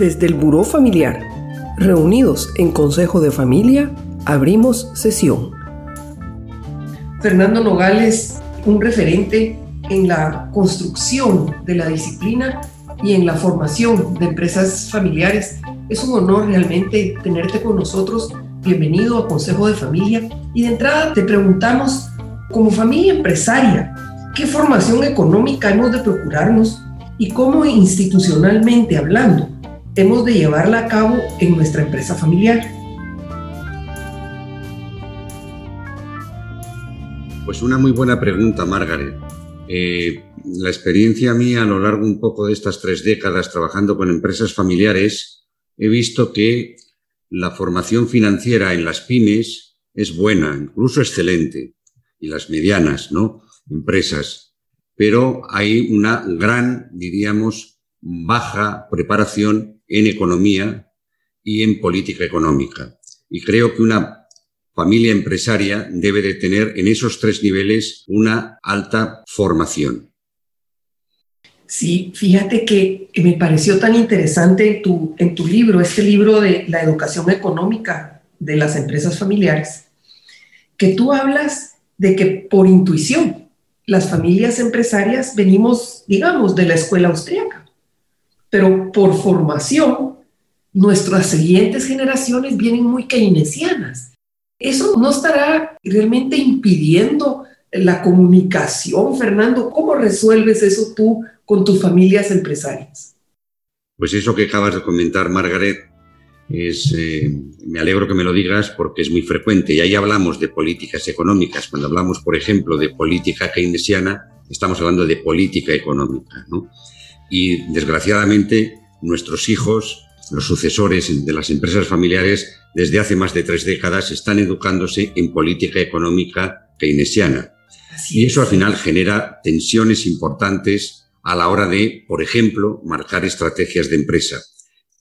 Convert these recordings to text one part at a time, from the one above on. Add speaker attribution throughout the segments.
Speaker 1: Desde el Buró Familiar, reunidos en Consejo de Familia, abrimos sesión. Fernando Nogales, un referente en la construcción de la disciplina y en la formación de empresas familiares. Es un honor realmente tenerte con nosotros. Bienvenido a Consejo de Familia. Y de entrada te preguntamos, como familia empresaria, ¿qué formación económica hemos de procurarnos y cómo institucionalmente hablando de llevarla a cabo en nuestra empresa familiar?
Speaker 2: Pues una muy buena pregunta, Margaret. Eh, la experiencia mía a lo largo un poco de estas tres décadas trabajando con empresas familiares, he visto que la formación financiera en las pymes es buena, incluso excelente, y las medianas, ¿no? Empresas. Pero hay una gran, diríamos, baja preparación en economía y en política económica. Y creo que una familia empresaria debe de tener en esos tres niveles una alta formación.
Speaker 1: Sí, fíjate que me pareció tan interesante en tu, en tu libro, este libro de la educación económica de las empresas familiares, que tú hablas de que por intuición las familias empresarias venimos, digamos, de la escuela austríaca, pero por formación nuestras siguientes generaciones vienen muy keynesianas ¿Eso no estará realmente impidiendo la comunicación, Fernando? ¿Cómo resuelves eso tú con tus familias empresarias?
Speaker 2: Pues eso que acabas de comentar, Margaret, es, eh, me alegro que me lo digas porque es muy frecuente. Y ahí hablamos de políticas económicas. Cuando hablamos, por ejemplo, de política keynesiana, estamos hablando de política económica. ¿no? Y desgraciadamente, nuestros hijos los sucesores de las empresas familiares desde hace más de tres décadas están educándose en política económica keynesiana. y eso al final genera tensiones importantes a la hora de, por ejemplo, marcar estrategias de empresa.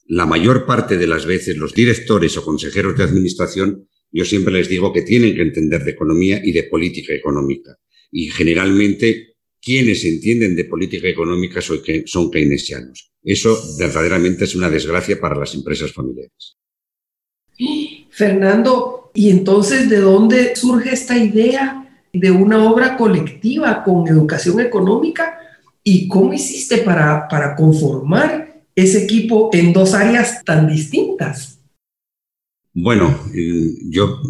Speaker 2: La mayor parte de las veces los directores o consejeros de administración, yo siempre les digo que tienen que entender de economía y de política económica. Y generalmente quienes entienden de política económica son keynesianos. Eso verdaderamente es una desgracia para las empresas familiares.
Speaker 1: Fernando, ¿y entonces de dónde surge esta idea de una obra colectiva con educación económica? ¿Y cómo hiciste para, para conformar ese equipo en dos áreas tan distintas?
Speaker 2: Bueno, yo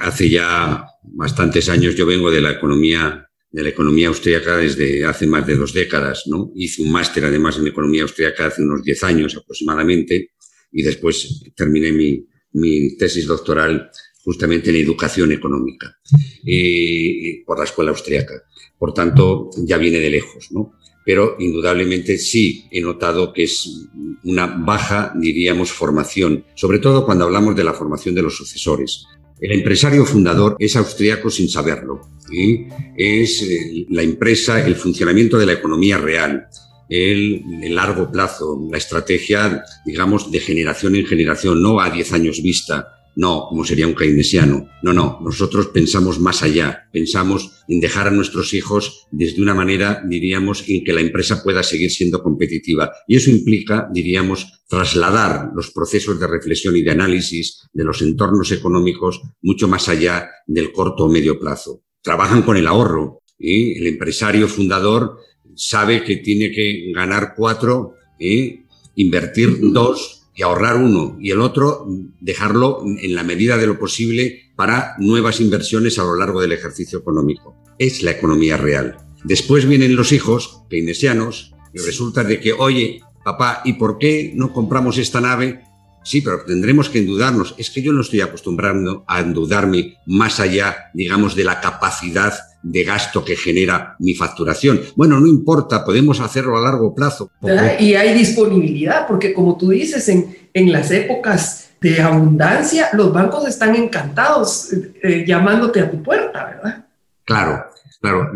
Speaker 2: hace ya bastantes años, yo vengo de la economía de la economía austríaca desde hace más de dos décadas, ¿no? Hice un máster además en economía austríaca hace unos diez años aproximadamente y después terminé mi, mi tesis doctoral justamente en educación económica eh, por la escuela austríaca. Por tanto, ya viene de lejos, ¿no? Pero indudablemente sí he notado que es una baja, diríamos, formación, sobre todo cuando hablamos de la formación de los sucesores. El empresario fundador es austríaco sin saberlo. Es eh, la empresa, el funcionamiento de la economía real, el, el, largo plazo, la estrategia, digamos, de generación en generación, no a 10 años vista, no, como sería un keynesiano. No, no, nosotros pensamos más allá, pensamos en dejar a nuestros hijos desde una manera, diríamos, en que la empresa pueda seguir siendo competitiva. Y eso implica, diríamos, trasladar los procesos de reflexión y de análisis de los entornos económicos mucho más allá del corto o medio plazo. Trabajan con el ahorro. y El empresario fundador sabe que tiene que ganar cuatro, y invertir dos y ahorrar uno y el otro dejarlo en la medida de lo posible para nuevas inversiones a lo largo del ejercicio económico. Es la economía real. Después vienen los hijos keynesianos y resulta de que, oye, papá, ¿y por qué no compramos esta nave? Sí, pero tendremos que endudarnos. Es que yo no estoy acostumbrando a endudarme más allá, digamos, de la capacidad de gasto que genera mi facturación. Bueno, no importa, podemos hacerlo a largo plazo.
Speaker 1: Y hay disponibilidad, porque como tú dices, en, en las épocas de abundancia, los bancos están encantados eh, llamándote a tu puerta, ¿verdad?
Speaker 2: Claro, claro.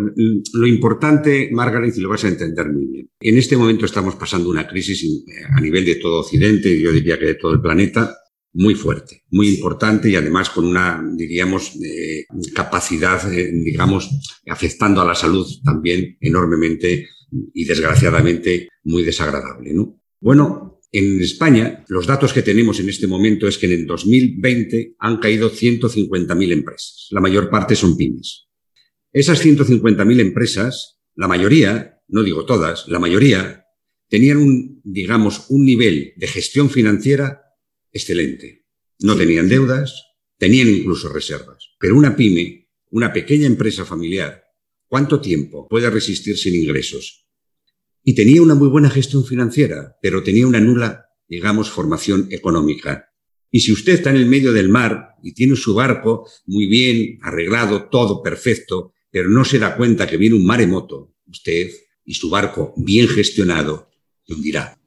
Speaker 2: Lo importante, Margaret, y lo vas a entender muy bien, en este momento estamos pasando una crisis eh, a nivel de todo Occidente, yo diría que de todo el planeta, muy fuerte, muy importante y además con una, diríamos, eh, capacidad, eh, digamos, afectando a la salud también enormemente y desgraciadamente muy desagradable. ¿no? Bueno, En España, los datos que tenemos en este momento es que en el 2020 han caído 150.000 empresas. La mayor parte son pymes. Esas 150.000 empresas, la mayoría, no digo todas, la mayoría, tenían un, digamos, un nivel de gestión financiera excelente. No tenían deudas, tenían incluso reservas. Pero una pyme, una pequeña empresa familiar, ¿cuánto tiempo puede resistir sin ingresos? y tenía una muy buena gestión financiera, pero tenía una nula, digamos, formación económica. Y si usted está en el medio del mar y tiene su barco muy bien arreglado, todo perfecto, pero no se da cuenta que viene un maremoto, usted y su barco bien gestionado se hundirá.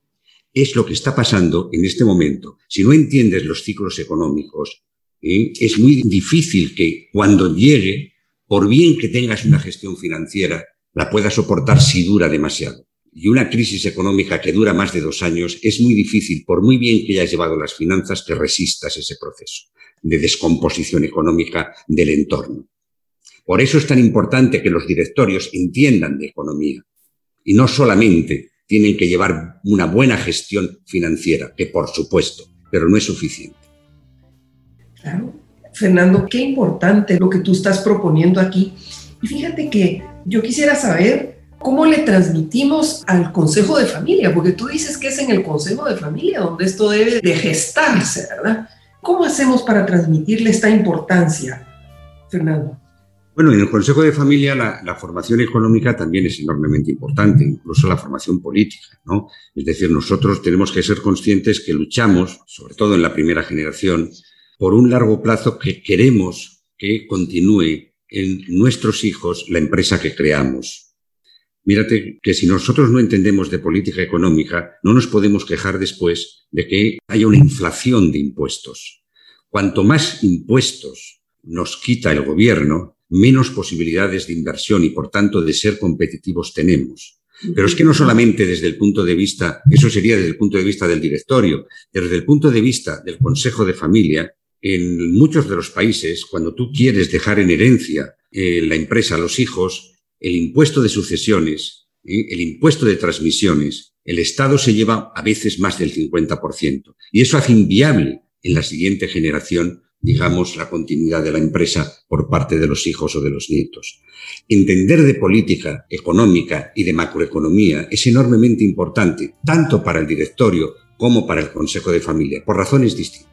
Speaker 2: Es lo que está pasando en este momento. Si no entiendes los ciclos económicos, ¿eh? es muy difícil que cuando llegue, por bien que tengas una gestión financiera, la puedas soportar si dura demasiado y una crisis económica que dura más de dos años, es muy difícil, por muy bien que hayas llevado las finanzas, que resistas ese proceso de descomposición económica del entorno. Por eso es tan importante que los directorios entiendan de economía y no solamente tienen que llevar una buena gestión financiera, que por supuesto, pero no es suficiente.
Speaker 1: Claro. Fernando, qué importante lo que tú estás proponiendo aquí. Y fíjate que yo quisiera saber ¿Cómo le transmitimos al Consejo de Familia? Porque tú dices que es en el Consejo de Familia donde esto debe de gestarse, ¿verdad? ¿Cómo hacemos para transmitirle esta importancia, Fernando?
Speaker 2: Bueno, en el Consejo de Familia la, formación económica también es enormemente importante, incluso la formación política, ¿no? Es decir, nosotros tenemos que ser conscientes que luchamos, sobre todo en la primera generación, por un largo plazo que queremos que continúe en nuestros hijos la empresa que creamos, Mírate que si nosotros no entendemos de política económica, no nos podemos quejar después de que haya una inflación de impuestos. Cuanto más impuestos nos quita el gobierno, menos posibilidades de inversión y, por tanto, de ser competitivos tenemos. Pero es que no solamente desde el punto de vista, eso sería desde el punto de vista del directorio, desde el punto de vista del Consejo de Familia, en muchos de los países, cuando tú quieres dejar en herencia eh, la empresa a los hijos, el impuesto de sucesiones, ¿eh? el impuesto de transmisiones, el Estado se lleva a veces más del 50%. Y eso hace inviable en la siguiente generación, digamos, la continuidad de la empresa por parte de los hijos o de los nietos. Entender de política económica y de macroeconomía es enormemente importante, tanto para el directorio como para el Consejo de Familia, por razones distintas.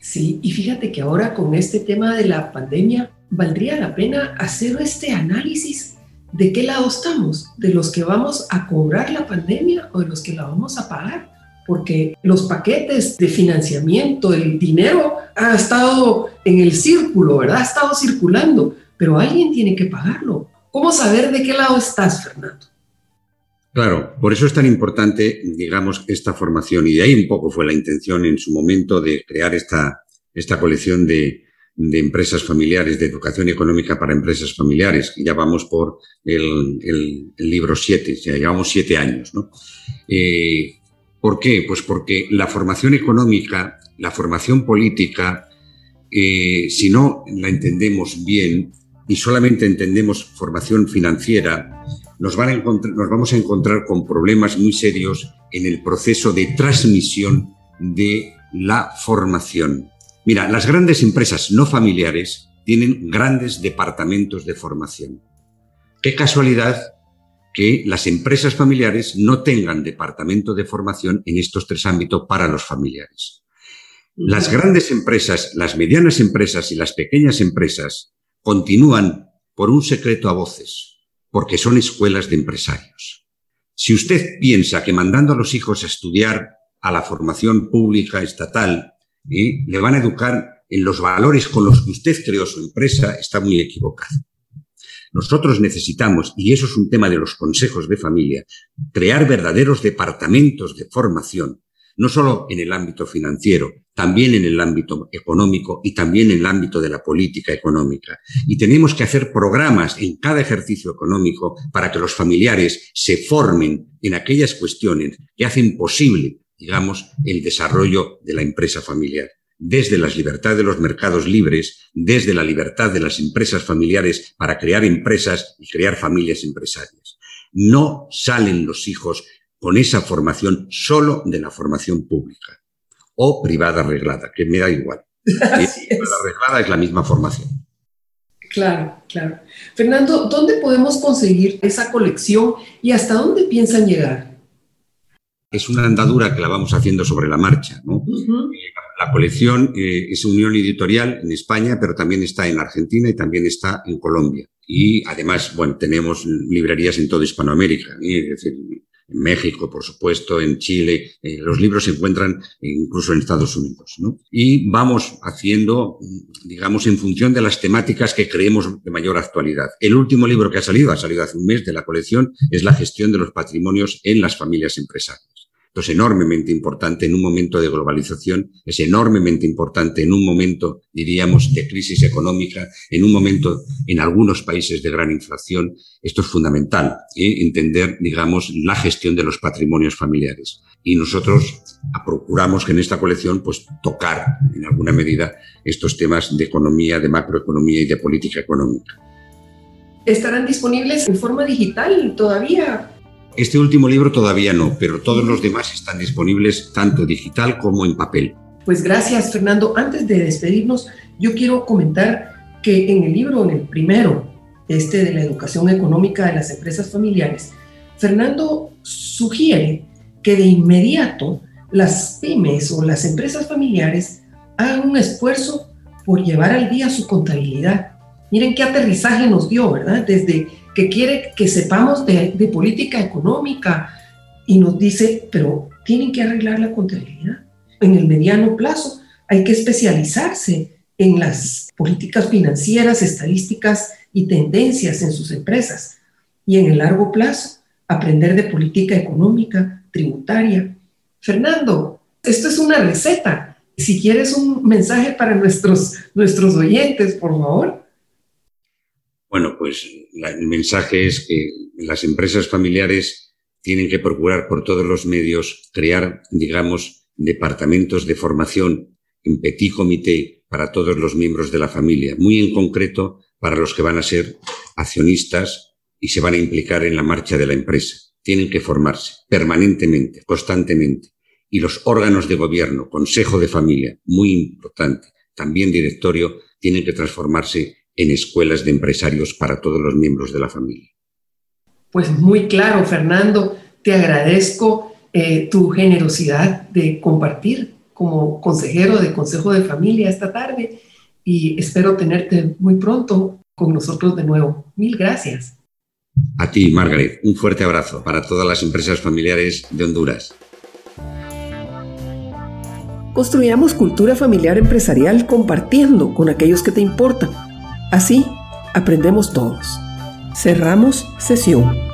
Speaker 1: Sí, y fíjate que ahora con este tema de la pandemia, valdría la pena hacer este análisis de qué lado estamos, de los que vamos a cobrar la pandemia o de los que la vamos a pagar, porque los paquetes de financiamiento, el dinero ha estado en el círculo, ¿verdad? Ha estado circulando, pero alguien tiene que pagarlo. ¿Cómo saber de qué lado estás, Fernando?
Speaker 2: Claro, por eso es tan importante, digamos, esta formación y de ahí un poco fue la intención en su momento de crear esta, esta colección de, empresas familiares, de educación económica para empresas familiares. Ya vamos por el, libro 7, ya llevamos siete años. ¿no? Eh, ¿Por qué? Pues porque la formación económica, la formación política, eh, si no la entendemos bien y solamente entendemos formación financiera, nos, van a nos vamos a encontrar con problemas muy serios en el proceso de transmisión de la formación. Mira, las grandes empresas no familiares tienen grandes departamentos de formación. Qué casualidad que las empresas familiares no tengan departamento de formación en estos tres ámbitos para los familiares. Las grandes empresas, las medianas empresas y las pequeñas empresas continúan por un secreto a voces, porque son escuelas de empresarios. Si usted piensa que mandando a los hijos a estudiar a la formación pública estatal y le van a educar en los valores con los que usted creó su empresa, está muy equivocado. Nosotros necesitamos, y eso es un tema de los consejos de familia, crear verdaderos departamentos de formación, no solo en el ámbito financiero, también en el ámbito económico y también en el ámbito de la política económica. Y tenemos que hacer programas en cada ejercicio económico para que los familiares se formen en aquellas cuestiones que hacen posible digamos, el desarrollo de la empresa familiar. Desde las libertades de los mercados libres, desde la libertad de las empresas familiares para crear empresas y crear familias empresarias. No salen los hijos con esa formación solo de la formación pública o privada arreglada, que me da igual. la arreglada es la misma formación.
Speaker 1: Claro, claro. Fernando, ¿dónde podemos conseguir esa colección y hasta dónde piensan llegar?
Speaker 2: Es una andadura que la vamos haciendo sobre la marcha. ¿no? La colección eh, es Unión Editorial en España, pero también está en Argentina y también está en Colombia. Y además, bueno, tenemos librerías en toda Hispanoamérica. ¿eh? Es decir, en México, por supuesto, en Chile. Eh, los libros se encuentran incluso en Estados Unidos. ¿no? Y vamos haciendo, digamos, en función de las temáticas que creemos de mayor actualidad. El último libro que ha salido, ha salido hace un mes de la colección, es La gestión de los patrimonios en las familias empresarias es enormemente importante en un momento de globalización, es enormemente importante en un momento, diríamos, de crisis económica, en un momento en algunos países de gran inflación. Esto es fundamental, ¿eh? entender, digamos, la gestión de los patrimonios familiares. Y nosotros procuramos que en esta colección, pues, tocar en alguna medida estos temas de economía, de macroeconomía y de política económica.
Speaker 1: ¿Estarán disponibles en forma digital todavía?
Speaker 2: Este último libro todavía no, pero todos los demás están disponibles tanto digital como en papel.
Speaker 1: Pues gracias, Fernando. Antes de despedirnos, yo quiero comentar que en el libro, en el primero, este de la educación económica de las empresas familiares, Fernando sugiere que de inmediato las pymes o las empresas familiares hagan un esfuerzo por llevar al día su contabilidad. Miren qué aterrizaje nos dio, ¿verdad? Desde que quiere que sepamos de, política económica y nos dice, pero tienen que arreglar la contabilidad. En el mediano plazo hay que especializarse en las políticas financieras, estadísticas y tendencias en sus empresas. Y en el largo plazo, aprender de política económica, tributaria. Fernando, esto es una receta. Si quieres un mensaje para nuestros, nuestros oyentes, por favor.
Speaker 2: Bueno, pues el mensaje es que las empresas familiares tienen que procurar por todos los medios crear, digamos, departamentos de formación en petit comité para todos los miembros de la familia, muy en concreto para los que van a ser accionistas y se van a implicar en la marcha de la empresa. Tienen que formarse permanentemente, constantemente. Y los órganos de gobierno, consejo de familia, muy importante, también directorio, tienen que transformarse en escuelas de empresarios para todos los miembros de la familia.
Speaker 1: Pues muy claro, Fernando, te agradezco eh, tu generosidad de compartir como consejero de Consejo de Familia esta tarde y espero tenerte muy pronto con nosotros de nuevo. Mil gracias.
Speaker 2: A ti, Margaret, un fuerte abrazo para todas las empresas familiares de Honduras.
Speaker 1: Construyamos cultura familiar empresarial compartiendo con aquellos que te importan Así aprendemos todos. Cerramos sesión.